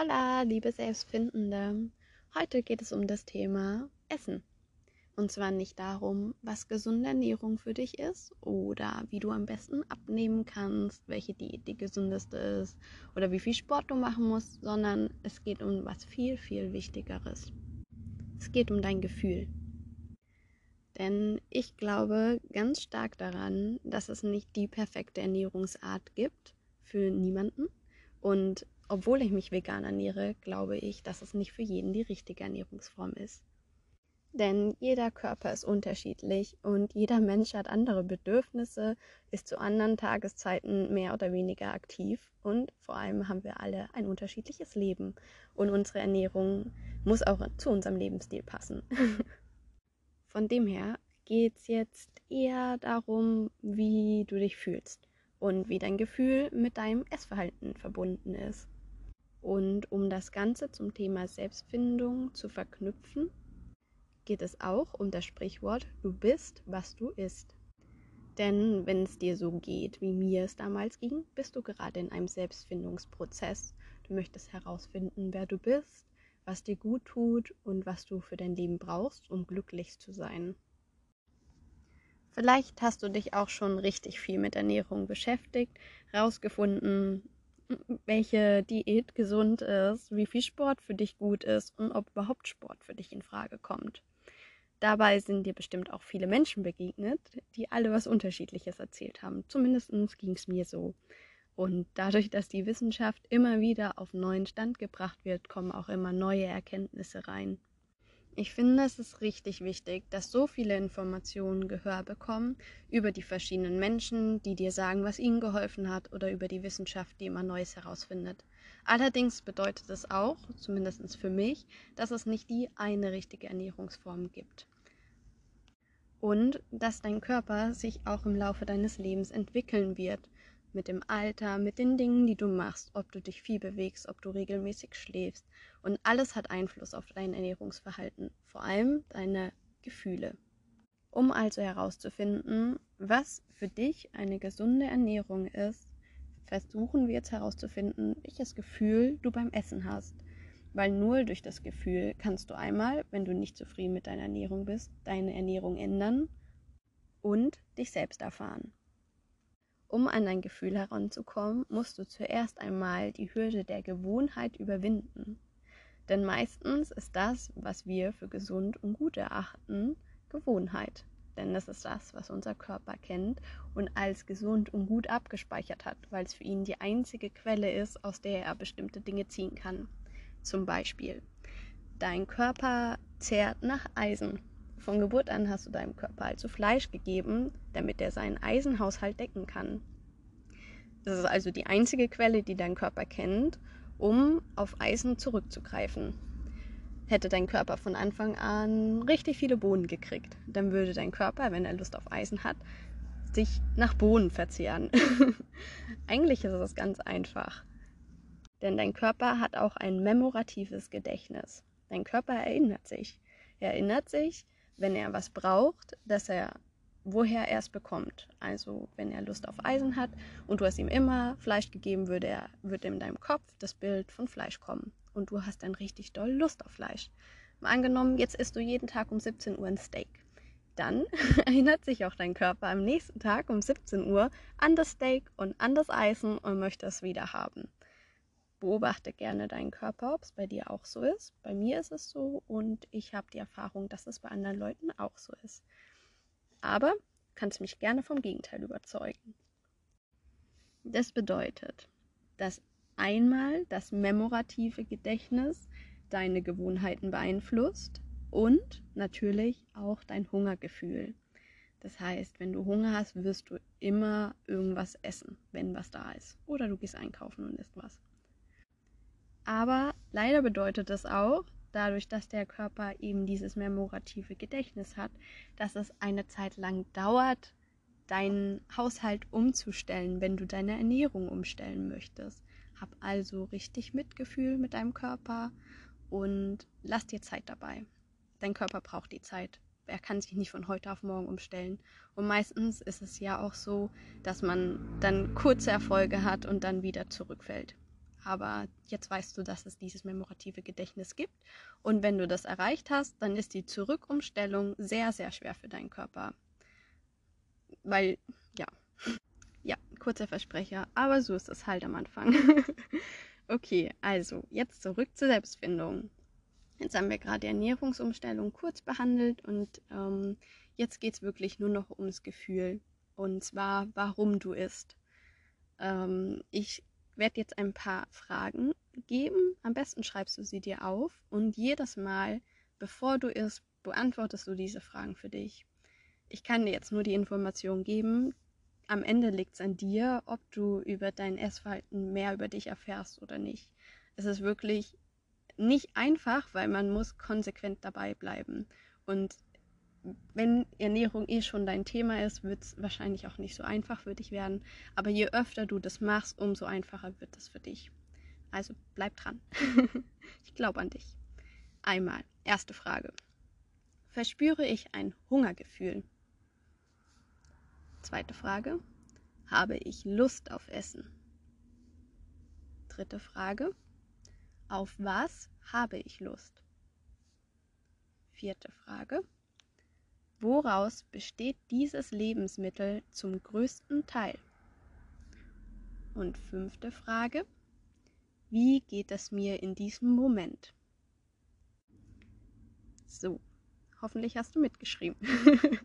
Hola, liebe Selbstfindende. Heute geht es um das Thema Essen. Und zwar nicht darum, was gesunde Ernährung für dich ist oder wie du am besten abnehmen kannst, welche Diät die gesündeste ist oder wie viel Sport du machen musst, sondern es geht um was viel, viel Wichtigeres. Es geht um dein Gefühl. Denn ich glaube ganz stark daran, dass es nicht die perfekte Ernährungsart gibt für niemanden. Und obwohl ich mich vegan ernähre, glaube ich, dass es nicht für jeden die richtige Ernährungsform ist. Denn jeder Körper ist unterschiedlich und jeder Mensch hat andere Bedürfnisse, ist zu anderen Tageszeiten mehr oder weniger aktiv und vor allem haben wir alle ein unterschiedliches Leben und unsere Ernährung muss auch zu unserem Lebensstil passen. Von dem her geht es jetzt eher darum, wie du dich fühlst und wie dein Gefühl mit deinem Essverhalten verbunden ist. Und um das Ganze zum Thema Selbstfindung zu verknüpfen, geht es auch um das Sprichwort, du bist, was du isst. Denn wenn es dir so geht, wie mir es damals ging, bist du gerade in einem Selbstfindungsprozess. Du möchtest herausfinden, wer du bist, was dir gut tut und was du für dein Leben brauchst, um glücklich zu sein. Vielleicht hast du dich auch schon richtig viel mit Ernährung beschäftigt, herausgefunden, welche Diät gesund ist, wie viel Sport für dich gut ist und ob überhaupt Sport für dich in Frage kommt. Dabei sind dir bestimmt auch viele Menschen begegnet, die alle was Unterschiedliches erzählt haben. Zumindest ging es mir so. Und dadurch, dass die Wissenschaft immer wieder auf neuen Stand gebracht wird, kommen auch immer neue Erkenntnisse rein. Ich finde, es ist richtig wichtig, dass so viele Informationen Gehör bekommen über die verschiedenen Menschen, die dir sagen, was ihnen geholfen hat, oder über die Wissenschaft, die immer Neues herausfindet. Allerdings bedeutet es auch, zumindest für mich, dass es nicht die eine richtige Ernährungsform gibt. Und dass dein Körper sich auch im Laufe deines Lebens entwickeln wird mit dem Alter, mit den Dingen, die du machst, ob du dich viel bewegst, ob du regelmäßig schläfst. Und alles hat Einfluss auf dein Ernährungsverhalten, vor allem deine Gefühle. Um also herauszufinden, was für dich eine gesunde Ernährung ist, versuchen wir jetzt herauszufinden, welches Gefühl du beim Essen hast. Weil nur durch das Gefühl kannst du einmal, wenn du nicht zufrieden mit deiner Ernährung bist, deine Ernährung ändern und dich selbst erfahren. Um an dein Gefühl heranzukommen, musst du zuerst einmal die Hürde der Gewohnheit überwinden. Denn meistens ist das, was wir für gesund und gut erachten, Gewohnheit. Denn das ist das, was unser Körper kennt und als gesund und gut abgespeichert hat, weil es für ihn die einzige Quelle ist, aus der er bestimmte Dinge ziehen kann. Zum Beispiel, dein Körper zehrt nach Eisen. Von Geburt an hast du deinem Körper also Fleisch gegeben, damit er seinen Eisenhaushalt decken kann. Das ist also die einzige Quelle, die dein Körper kennt, um auf Eisen zurückzugreifen. Hätte dein Körper von Anfang an richtig viele Bohnen gekriegt, dann würde dein Körper, wenn er Lust auf Eisen hat, sich nach Bohnen verzehren. Eigentlich ist es ganz einfach. Denn dein Körper hat auch ein memoratives Gedächtnis. Dein Körper erinnert sich. Er erinnert sich, wenn er was braucht, dass er woher er es bekommt. Also wenn er Lust auf Eisen hat und du hast ihm immer Fleisch gegeben, würde er wird in deinem Kopf das Bild von Fleisch kommen und du hast dann richtig doll Lust auf Fleisch. Mal angenommen, jetzt isst du jeden Tag um 17 Uhr ein Steak. Dann erinnert sich auch dein Körper am nächsten Tag um 17 Uhr an das Steak und an das Eisen und möchte es wieder haben beobachte gerne deinen Körper, ob es bei dir auch so ist. Bei mir ist es so und ich habe die Erfahrung, dass es bei anderen Leuten auch so ist. Aber kannst mich gerne vom Gegenteil überzeugen. Das bedeutet, dass einmal das memorative Gedächtnis deine Gewohnheiten beeinflusst und natürlich auch dein Hungergefühl. Das heißt, wenn du Hunger hast, wirst du immer irgendwas essen, wenn was da ist. Oder du gehst einkaufen und isst was. Aber leider bedeutet es auch, dadurch, dass der Körper eben dieses memorative Gedächtnis hat, dass es eine Zeit lang dauert, deinen Haushalt umzustellen, wenn du deine Ernährung umstellen möchtest. Hab also richtig Mitgefühl mit deinem Körper und lass dir Zeit dabei. Dein Körper braucht die Zeit. Er kann sich nicht von heute auf morgen umstellen. Und meistens ist es ja auch so, dass man dann kurze Erfolge hat und dann wieder zurückfällt. Aber jetzt weißt du, dass es dieses memorative Gedächtnis gibt. Und wenn du das erreicht hast, dann ist die Zurückumstellung sehr, sehr schwer für deinen Körper. Weil, ja, ja, kurzer Versprecher, aber so ist es halt am Anfang. okay, also jetzt zurück zur Selbstfindung. Jetzt haben wir gerade die Ernährungsumstellung kurz behandelt und ähm, jetzt geht es wirklich nur noch ums Gefühl. Und zwar, warum du isst. Ähm, ich werde jetzt ein paar Fragen geben. Am besten schreibst du sie dir auf und jedes Mal, bevor du isst, beantwortest du diese Fragen für dich. Ich kann dir jetzt nur die Information geben. Am Ende liegt es an dir, ob du über dein Essverhalten mehr über dich erfährst oder nicht. Es ist wirklich nicht einfach, weil man muss konsequent dabei bleiben. Und wenn Ernährung eh schon dein Thema ist, wird es wahrscheinlich auch nicht so einfach für dich werden. Aber je öfter du das machst, umso einfacher wird es für dich. Also bleib dran. ich glaube an dich. Einmal, erste Frage. Verspüre ich ein Hungergefühl? Zweite Frage. Habe ich Lust auf Essen? Dritte Frage. Auf was habe ich Lust? Vierte Frage. Woraus besteht dieses Lebensmittel zum größten Teil? Und fünfte Frage. Wie geht es mir in diesem Moment? So, hoffentlich hast du mitgeschrieben.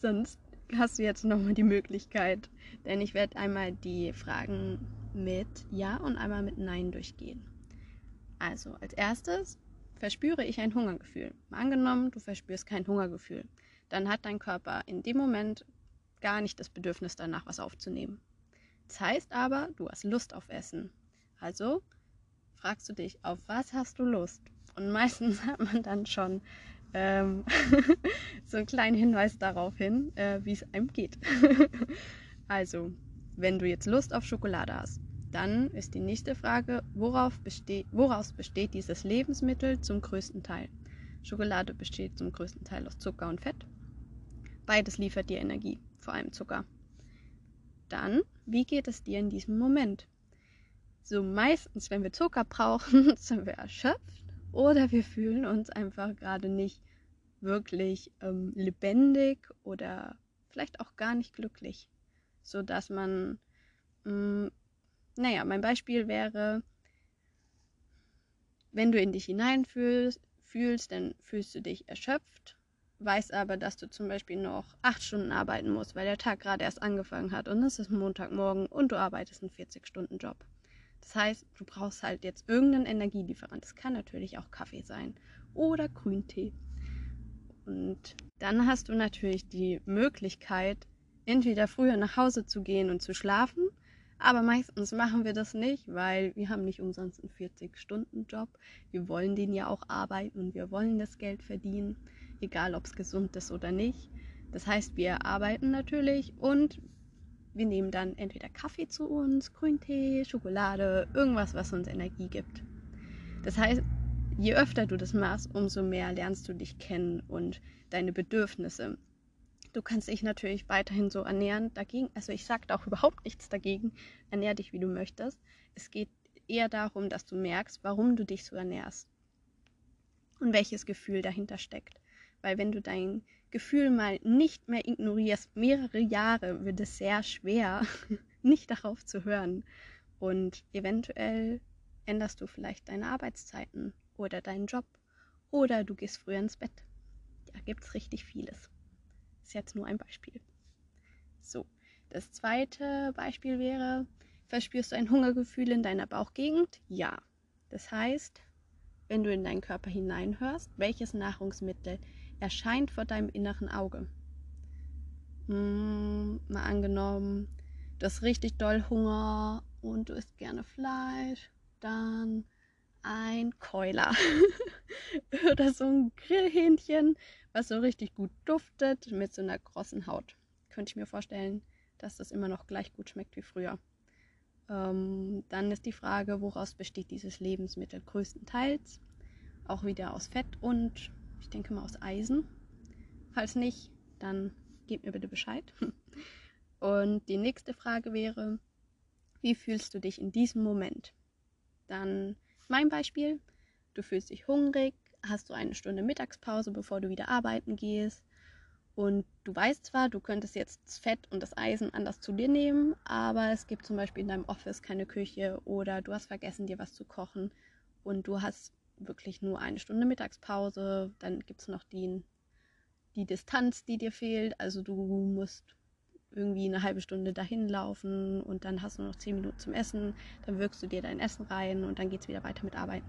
Sonst hast du jetzt nochmal die Möglichkeit, denn ich werde einmal die Fragen mit Ja und einmal mit Nein durchgehen. Also als erstes verspüre ich ein Hungergefühl. Angenommen, du verspürst kein Hungergefühl. Dann hat dein Körper in dem Moment gar nicht das Bedürfnis danach, was aufzunehmen. Das heißt aber, du hast Lust auf Essen. Also fragst du dich, auf was hast du Lust? Und meistens hat man dann schon ähm, so einen kleinen Hinweis darauf hin, äh, wie es einem geht. also, wenn du jetzt Lust auf Schokolade hast, dann ist die nächste Frage, beste woraus besteht dieses Lebensmittel zum größten Teil? Schokolade besteht zum größten Teil aus Zucker und Fett. Beides liefert dir Energie, vor allem Zucker. Dann, wie geht es dir in diesem Moment? So meistens, wenn wir Zucker brauchen, sind wir erschöpft oder wir fühlen uns einfach gerade nicht wirklich ähm, lebendig oder vielleicht auch gar nicht glücklich, so dass man mh, mm, naja, mein Beispiel wäre, wenn du in dich hineinfühlst, fühlst, dann fühlst du dich erschöpft, weißt aber, dass du zum Beispiel noch acht Stunden arbeiten musst, weil der Tag gerade erst angefangen hat und es ist Montagmorgen und du arbeitest einen 40-Stunden-Job. Das heißt, du brauchst halt jetzt irgendeinen Energielieferant. Das kann natürlich auch Kaffee sein oder Grüntee. Und dann hast du natürlich die Möglichkeit, entweder früher nach Hause zu gehen und zu schlafen aber meistens machen wir das nicht, weil wir haben nicht umsonst einen 40-Stunden-Job. Wir wollen den ja auch arbeiten und wir wollen das Geld verdienen, egal ob es gesund ist oder nicht. Das heißt, wir arbeiten natürlich und wir nehmen dann entweder Kaffee zu uns, Grüntee, Schokolade, irgendwas, was uns Energie gibt. Das heißt, je öfter du das machst, umso mehr lernst du dich kennen und deine Bedürfnisse. Du kannst dich natürlich weiterhin so ernähren. Dagegen, also ich sage da auch überhaupt nichts dagegen. Ernähr dich, wie du möchtest. Es geht eher darum, dass du merkst, warum du dich so ernährst und welches Gefühl dahinter steckt. Weil wenn du dein Gefühl mal nicht mehr ignorierst, mehrere Jahre wird es sehr schwer, nicht darauf zu hören. Und eventuell änderst du vielleicht deine Arbeitszeiten oder deinen Job oder du gehst früher ins Bett. Da gibt es richtig vieles ist jetzt nur ein Beispiel. So, das zweite Beispiel wäre, verspürst du ein Hungergefühl in deiner Bauchgegend? Ja. Das heißt, wenn du in deinen Körper hineinhörst, welches Nahrungsmittel erscheint vor deinem inneren Auge? Hm, mal angenommen, du hast richtig doll Hunger und du isst gerne Fleisch, dann ein Keuler oder so ein Grillhähnchen was so richtig gut duftet mit so einer krossen Haut. Könnte ich mir vorstellen, dass das immer noch gleich gut schmeckt wie früher. Ähm, dann ist die Frage, woraus besteht dieses Lebensmittel größtenteils? Auch wieder aus Fett und ich denke mal aus Eisen. Falls nicht, dann gebt mir bitte Bescheid. Und die nächste Frage wäre, wie fühlst du dich in diesem Moment? Dann mein Beispiel, du fühlst dich hungrig, hast du eine Stunde Mittagspause, bevor du wieder arbeiten gehst. Und du weißt zwar, du könntest jetzt das Fett und das Eisen anders zu dir nehmen, aber es gibt zum Beispiel in deinem Office keine Küche oder du hast vergessen, dir was zu kochen und du hast wirklich nur eine Stunde Mittagspause. Dann gibt es noch die, die Distanz, die dir fehlt. Also du musst irgendwie eine halbe Stunde dahin laufen und dann hast du noch zehn Minuten zum Essen. Dann wirkst du dir dein Essen rein und dann geht es wieder weiter mit Arbeiten.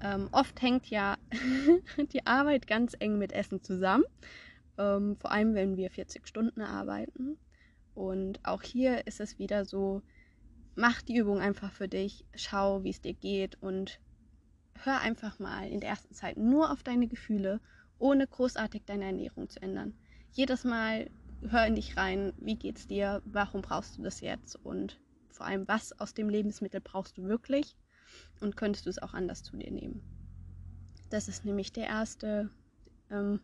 Ähm, oft hängt ja die Arbeit ganz eng mit Essen zusammen, ähm, vor allem wenn wir 40 Stunden arbeiten. Und auch hier ist es wieder so, mach die Übung einfach für dich, schau, wie es dir geht und hör einfach mal in der ersten Zeit nur auf deine Gefühle, ohne großartig deine Ernährung zu ändern. Jedes Mal hör in dich rein, wie geht's dir, warum brauchst du das jetzt und vor allem, was aus dem Lebensmittel brauchst du wirklich und könntest du es auch anders zu dir nehmen. Das ist nämlich der erste, ähm,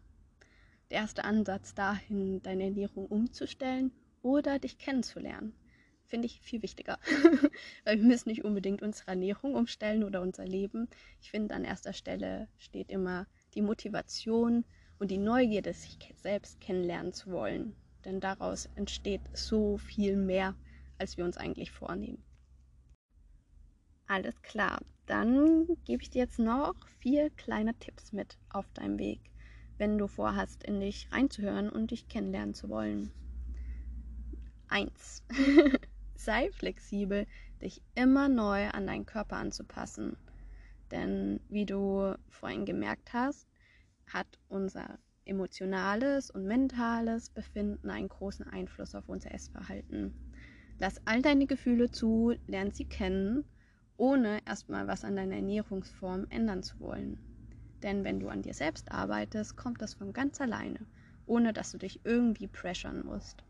der erste Ansatz dahin, deine Ernährung umzustellen oder dich kennenzulernen. Finde ich viel wichtiger. Weil wir müssen nicht unbedingt unsere Ernährung umstellen oder unser Leben. Ich finde, an erster Stelle steht immer die Motivation und die Neugierde, sich selbst kennenlernen zu wollen. Denn daraus entsteht so viel mehr, als wir uns eigentlich vornehmen. Alles klar, dann gebe ich dir jetzt noch vier kleine Tipps mit auf deinem Weg, wenn du vorhast, in dich reinzuhören und dich kennenlernen zu wollen. Eins: Sei flexibel, dich immer neu an deinen Körper anzupassen. Denn wie du vorhin gemerkt hast, hat unser emotionales und mentales Befinden einen großen Einfluss auf unser Essverhalten. Lass all deine Gefühle zu, lern sie kennen ohne erstmal was an deiner Ernährungsform ändern zu wollen. Denn wenn du an dir selbst arbeitest, kommt das von ganz alleine, ohne dass du dich irgendwie pressern musst.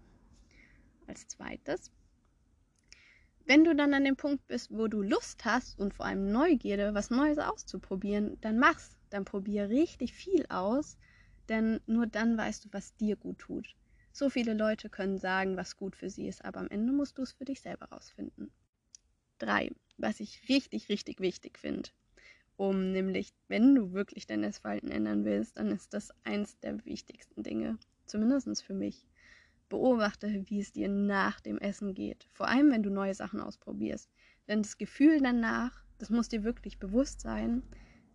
Als zweites, wenn du dann an dem Punkt bist, wo du Lust hast und vor allem Neugierde, was Neues auszuprobieren, dann mach's. Dann probier richtig viel aus, denn nur dann weißt du, was dir gut tut. So viele Leute können sagen, was gut für sie ist, aber am Ende musst du es für dich selber rausfinden. 3 was ich richtig, richtig wichtig finde. Um nämlich, wenn du wirklich dein Essverhalten ändern willst, dann ist das eins der wichtigsten Dinge. Zumindest für mich. Beobachte, wie es dir nach dem Essen geht. Vor allem, wenn du neue Sachen ausprobierst. Denn das Gefühl danach, das muss dir wirklich bewusst sein.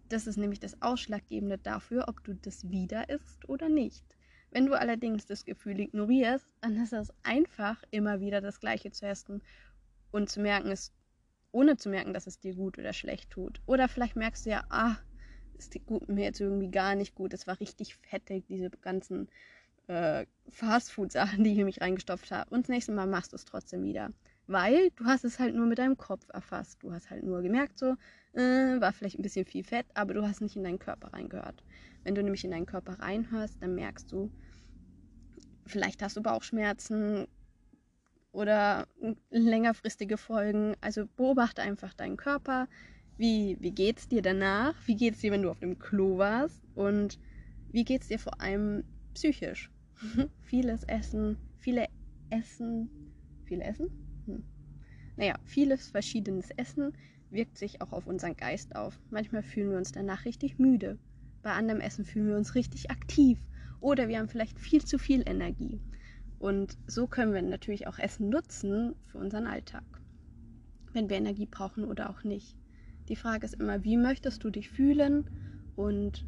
Das ist nämlich das Ausschlaggebende dafür, ob du das wieder isst oder nicht. Wenn du allerdings das Gefühl ignorierst, dann ist es einfach, immer wieder das Gleiche zu essen und zu merken, es ohne zu merken, dass es dir gut oder schlecht tut. Oder vielleicht merkst du ja, ah, es tut mir jetzt irgendwie gar nicht gut. Es war richtig fettig, diese ganzen äh, Fastfood-Sachen, die ich in mich reingestopft habe. Und das nächste Mal machst du es trotzdem wieder. Weil du hast es halt nur mit deinem Kopf erfasst. Du hast halt nur gemerkt, so, äh, war vielleicht ein bisschen viel Fett, aber du hast nicht in deinen Körper reingehört. Wenn du nämlich in deinen Körper reinhörst, dann merkst du, vielleicht hast du Bauchschmerzen, oder längerfristige Folgen. Also beobachte einfach deinen Körper. Wie, wie es dir danach? Wie geht es dir, wenn du auf dem Klo warst? Und wie geht es dir vor allem psychisch? vieles Essen, viele Essen, viele Essen? Naja, vieles verschiedenes Essen wirkt sich auch auf unseren Geist auf. Manchmal fühlen wir uns danach richtig müde. Bei anderem Essen fühlen wir uns richtig aktiv. Oder wir haben vielleicht viel zu viel Energie. Und so können wir natürlich auch Essen nutzen für unseren Alltag, wenn wir Energie brauchen oder auch nicht. Die Frage ist immer, wie möchtest du dich fühlen? Und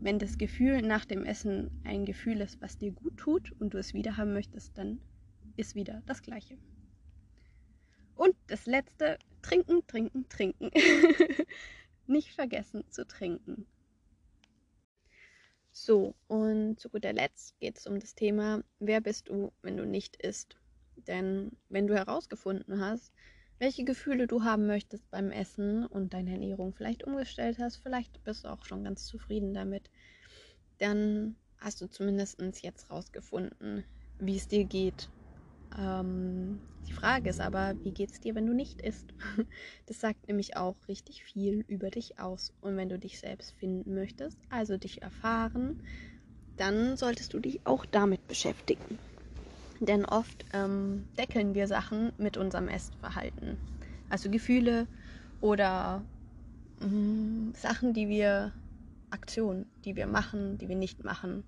wenn das Gefühl nach dem Essen ein Gefühl ist, was dir gut tut und du es wieder haben möchtest, dann ist wieder das Gleiche. Und das letzte, trinken, trinken, trinken. nicht vergessen zu trinken. So, und zu guter Letzt geht es um das Thema, wer bist du, wenn du nicht isst? Denn wenn du herausgefunden hast, welche Gefühle du haben möchtest beim Essen und deine Ernährung vielleicht umgestellt hast, vielleicht bist du auch schon ganz zufrieden damit, dann hast du zumindest jetzt rausgefunden, wie es dir geht ähm, die Frage ist aber, wie geht es dir, wenn du nicht isst? Das sagt nämlich auch richtig viel über dich aus. Und wenn du dich selbst finden möchtest, also dich erfahren, dann solltest du dich auch damit beschäftigen. Denn oft ähm, deckeln wir Sachen mit unserem Essverhalten. Also Gefühle oder mh, mm, Sachen, die wir, Aktionen, die wir machen, die wir nicht machen.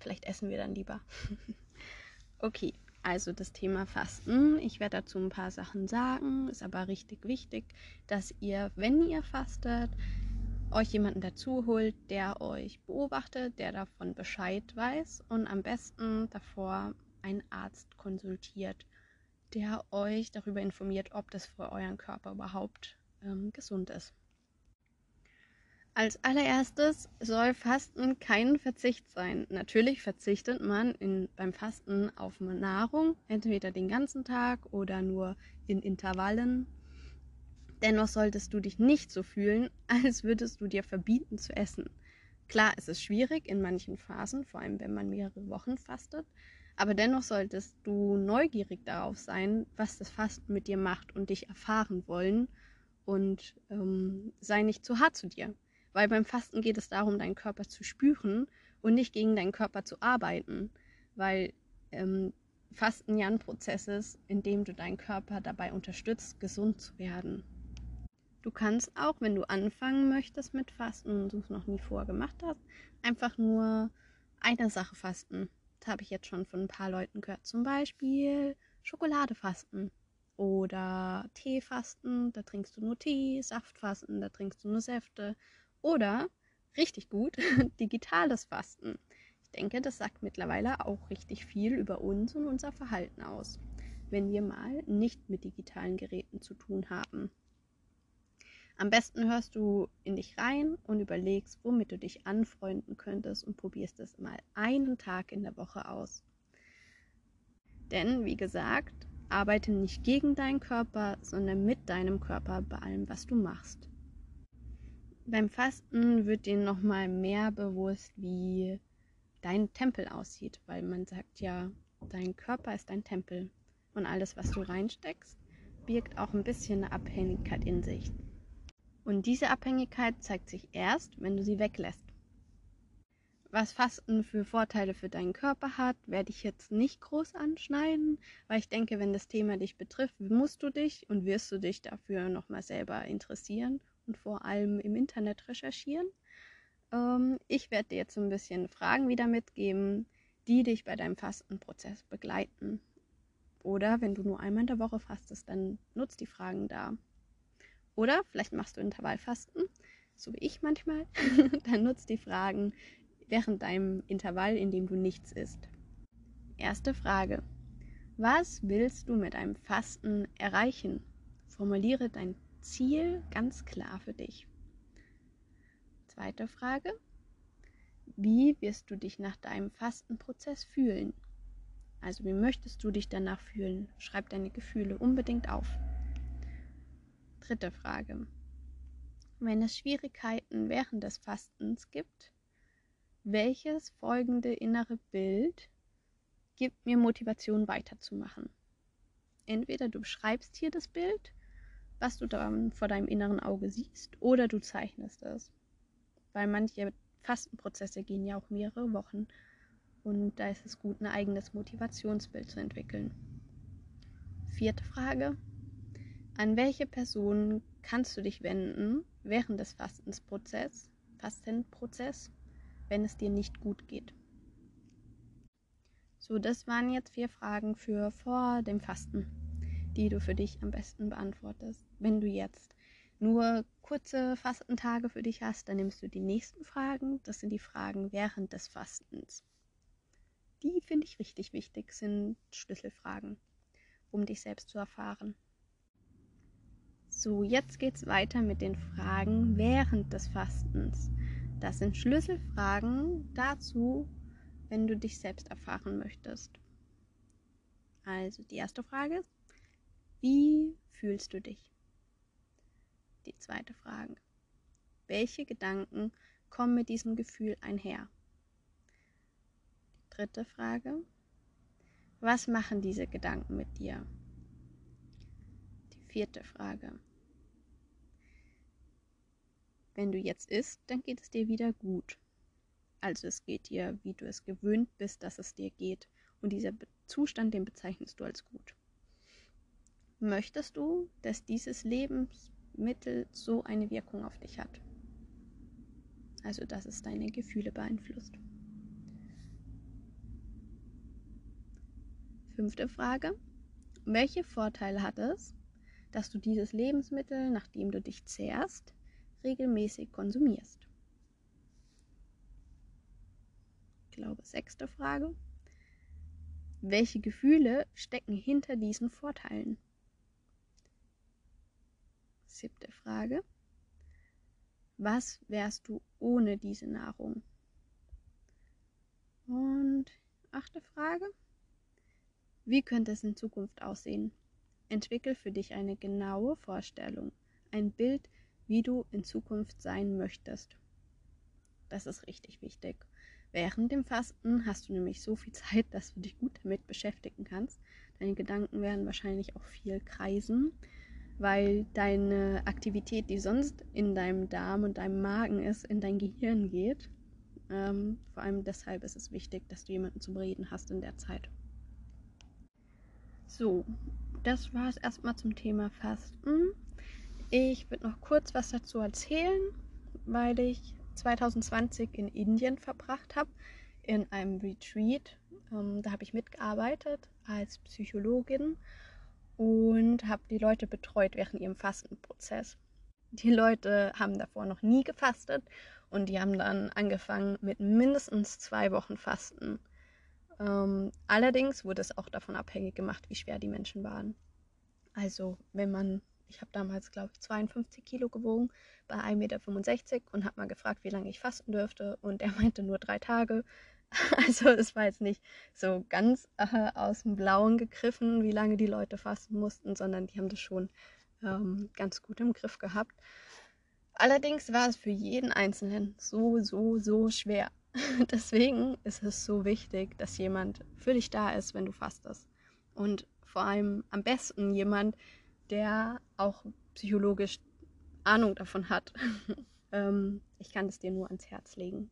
Vielleicht essen wir dann lieber. okay, also das Thema Fasten. Ich werde dazu ein paar Sachen sagen. Ist aber richtig wichtig, dass ihr, wenn ihr fastet, euch jemanden dazu holt, der euch beobachtet, der davon Bescheid weiß und am besten davor einen Arzt konsultiert, der euch darüber informiert, ob das für euren Körper überhaupt ähm, gesund ist. Als allererstes soll Fasten kein Verzicht sein. Natürlich verzichtet man in, beim Fasten auf Nahrung, entweder den ganzen Tag oder nur in Intervallen. Dennoch solltest du dich nicht so fühlen, als würdest du dir verbieten zu essen. Klar, es ist schwierig in manchen Phasen, vor allem wenn man mehrere Wochen fastet, aber dennoch solltest du neugierig darauf sein, was das Fasten mit dir macht und dich erfahren wollen und ähm, sei nicht zu hart zu dir. Weil beim Fasten geht es darum, deinen Körper zu spüren und nicht gegen deinen Körper zu arbeiten. Weil ähm, Fasten ja ein Prozess ist, in dem du deinen Körper dabei unterstützt, gesund zu werden. Du kannst auch, wenn du anfangen möchtest mit Fasten und du es noch nie vorher gemacht hast, einfach nur eine Sache fasten. Das habe ich jetzt schon von ein paar Leuten gehört. Zum Beispiel Schokoladefasten oder Teefasten, da trinkst du nur Tee, Saftfasten, da trinkst du nur Säfte oder richtig gut, digitales Fasten. Ich denke, das sagt mittlerweile auch richtig viel über uns und unser Verhalten aus, wenn wir mal nicht mit digitalen Geräten zu tun haben. Am besten hörst du in dich rein und überlegst, womit du dich anfreunden könntest und probierst es mal einen Tag in der Woche aus. Denn, wie gesagt, arbeite nicht gegen deinen Körper, sondern mit deinem Körper bei allem, was du machst beim Fasten wird dir nochmal mehr bewusst, wie dein Tempel aussieht, weil man sagt ja, dein Körper ist dein Tempel und alles, was du reinsteckst, birgt auch ein bisschen eine Abhängigkeit in sich. Und diese Abhängigkeit zeigt sich erst, wenn du sie weglässt. Was Fasten für Vorteile für deinen Körper hat, werde ich jetzt nicht groß anschneiden, weil ich denke, wenn das Thema dich betrifft, musst du dich und wirst du dich dafür nochmal selber interessieren und vor allem im Internet recherchieren. Ähm, ich werde dir jetzt so ein bisschen Fragen wieder mitgeben, die dich bei deinem Fastenprozess begleiten. Oder wenn du nur einmal in der Woche fastest, dann nutzt die Fragen da. Oder vielleicht machst du Intervallfasten, so wie ich manchmal. dann nutzt die Fragen während deinem Intervall, in dem du nichts isst. Erste Frage. Was willst du mit einem Fasten erreichen? Formuliere dein Ziel ganz klar für dich. Zweite Frage. Wie wirst du dich nach deinem Fastenprozess fühlen? Also wie möchtest du dich danach fühlen? Schreib deine Gefühle unbedingt auf. Dritte Frage. Wenn es Schwierigkeiten während des Fastens gibt, welches folgende innere Bild gibt mir Motivation weiterzumachen? Entweder du beschreibst hier das Bild was du dann vor deinem inneren Auge siehst, oder du zeichnest es. Weil manche Fastenprozesse gehen ja auch mehrere Wochen und da ist es gut, ein eigenes Motivationsbild zu entwickeln. Vierte Frage. An welche Person kannst du dich wenden während des Fastensprozess, Fastenprozess, wenn es dir nicht gut geht? So, das waren jetzt vier Fragen für vor dem Fasten die du für dich am besten beantwortest. Wenn du jetzt nur kurze Fastentage für dich hast, dann nimmst du die nächsten Fragen. Das sind die Fragen während des Fastens. Die finde ich richtig wichtig, sind Schlüsselfragen, um dich selbst zu erfahren. So, jetzt geht es weiter mit den Fragen während des Fastens. Das sind Schlüsselfragen dazu, wenn du dich selbst erfahren möchtest. Also die erste Frage ist, wie fühlst du dich? Die zweite Frage. Welche Gedanken kommen mit diesem Gefühl einher? Die dritte Frage. Was machen diese Gedanken mit dir? Die vierte Frage. Wenn du jetzt isst, dann geht es dir wieder gut. Also es geht dir, wie du es gewöhnt bist, dass es dir geht. Und dieser Zustand, den bezeichnest du als gut. Möchtest du, dass dieses Lebensmittel so eine Wirkung auf dich hat? Also, dass es deine Gefühle beeinflusst. Fünfte Frage. Welche Vorteile hat es, dass du dieses Lebensmittel, nachdem du dich zehrst, regelmäßig konsumierst? Ich glaube, sechste Frage. Welche Gefühle stecken hinter diesen Vorteilen? Siebte Frage. Was wärst du ohne diese Nahrung? Und achte Frage. Wie könnte es in Zukunft aussehen? Entwickel für dich eine genaue Vorstellung, ein Bild, wie du in Zukunft sein möchtest. Das ist richtig wichtig. Während dem Fasten hast du nämlich so viel Zeit, dass du dich gut damit beschäftigen kannst. Deine Gedanken werden wahrscheinlich auch viel kreisen, weil deine Aktivität, die sonst in deinem Darm und deinem Magen ist, in dein Gehirn geht. Ähm, vor allem deshalb ist es wichtig, dass du jemanden zum Reden hast in der Zeit. So, das war es erstmal zum Thema Fasten. Ich würde noch kurz was dazu erzählen, weil ich 2020 in Indien verbracht habe, in einem Retreat. Ähm, da habe ich mitgearbeitet als Psychologin und habe die Leute betreut während ihrem Fastenprozess. Die Leute haben davor noch nie gefastet und die haben dann angefangen mit mindestens zwei Wochen Fasten. Ähm, allerdings wurde es auch davon abhängig gemacht, wie schwer die Menschen waren. Also wenn man, ich habe damals, glaube ich, 52 Kilo gewogen bei 1,65 Meter und habe mal gefragt, wie lange ich fasten dürfte und er meinte nur drei Tage. Also es war jetzt nicht so ganz äh, aus dem Blauen gegriffen, wie lange die Leute fasten mussten, sondern die haben das schon ähm, ganz gut im Griff gehabt. Allerdings war es für jeden Einzelnen so, so, so schwer. Deswegen ist es so wichtig, dass jemand für dich da ist, wenn du fastest. Und vor allem am besten jemand, der auch psychologisch Ahnung davon hat. ähm, ich kann es dir nur ans Herz legen.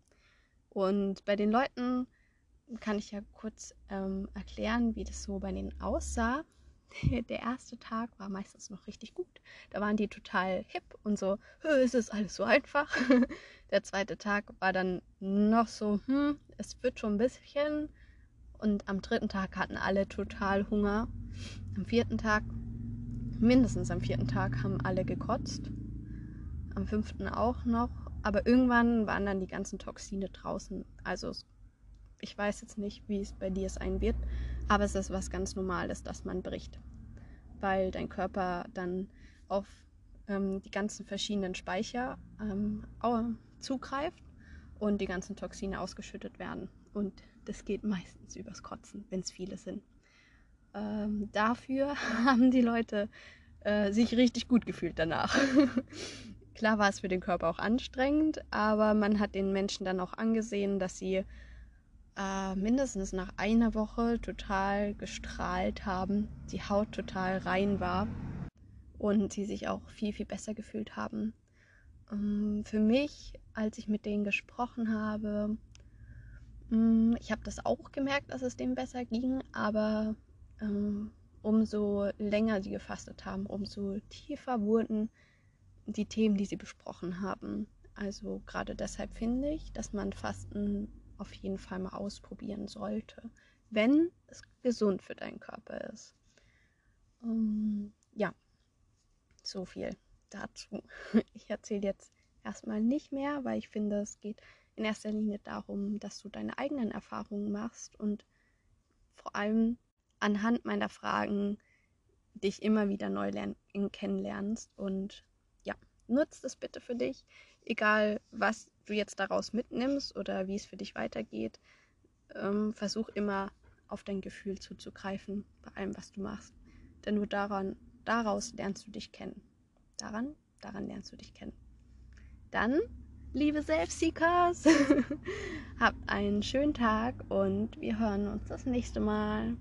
Und bei den Leuten kann ich ja kurz ähm, erklären, wie das so bei denen aussah. Der erste Tag war meistens noch richtig gut. Da waren die total hip und so, es ist alles so einfach. Der zweite Tag war dann noch so, hm, es wird schon ein bisschen. Und am dritten Tag hatten alle total Hunger. Am vierten Tag, mindestens am vierten Tag, haben alle gekotzt. Am fünften auch noch. Aber irgendwann waren dann die ganzen Toxine draußen. Also ich weiß jetzt nicht, wie es bei dir sein wird, aber es ist was ganz Normales, dass man bricht. Weil dein Körper dann auf ähm, die ganzen verschiedenen Speicher ähm, zugreift und die ganzen Toxine ausgeschüttet werden. Und das geht meistens übers Kotzen, wenn es viele sind. Ähm, dafür haben die Leute äh, sich richtig gut gefühlt danach. Klar war es für den Körper auch anstrengend, aber man hat den Menschen dann auch angesehen, dass sie äh, mindestens nach einer Woche total gestrahlt haben, die Haut total rein war und sie sich auch viel, viel besser gefühlt haben. Ähm, für mich, als ich mit denen gesprochen habe, mm, ich habe das auch gemerkt, dass es denen besser ging, aber ähm, umso länger sie gefastet haben, umso tiefer wurden die Themen, die sie besprochen haben. Also gerade deshalb finde ich, dass man Fasten auf jeden Fall mal ausprobieren sollte, wenn es gesund für deinen Körper ist. Ähm, ja, so viel dazu. Ich erzähle jetzt erstmal nicht mehr, weil ich finde, es geht in erster Linie darum, dass du deine eigenen Erfahrungen machst und vor allem anhand meiner Fragen dich immer wieder neu kennenlernst. Und nutzt es bitte für dich, egal was du jetzt daraus mitnimmst oder wie es für dich weitergeht. Ähm, versuch immer auf dein Gefühl zuzugreifen bei allem, was du machst. Denn nur daran, daraus lernst du dich kennen. Daran, daran lernst du dich kennen. Dann, liebe Selbstseekers, habt einen schönen Tag und wir hören uns das nächste Mal.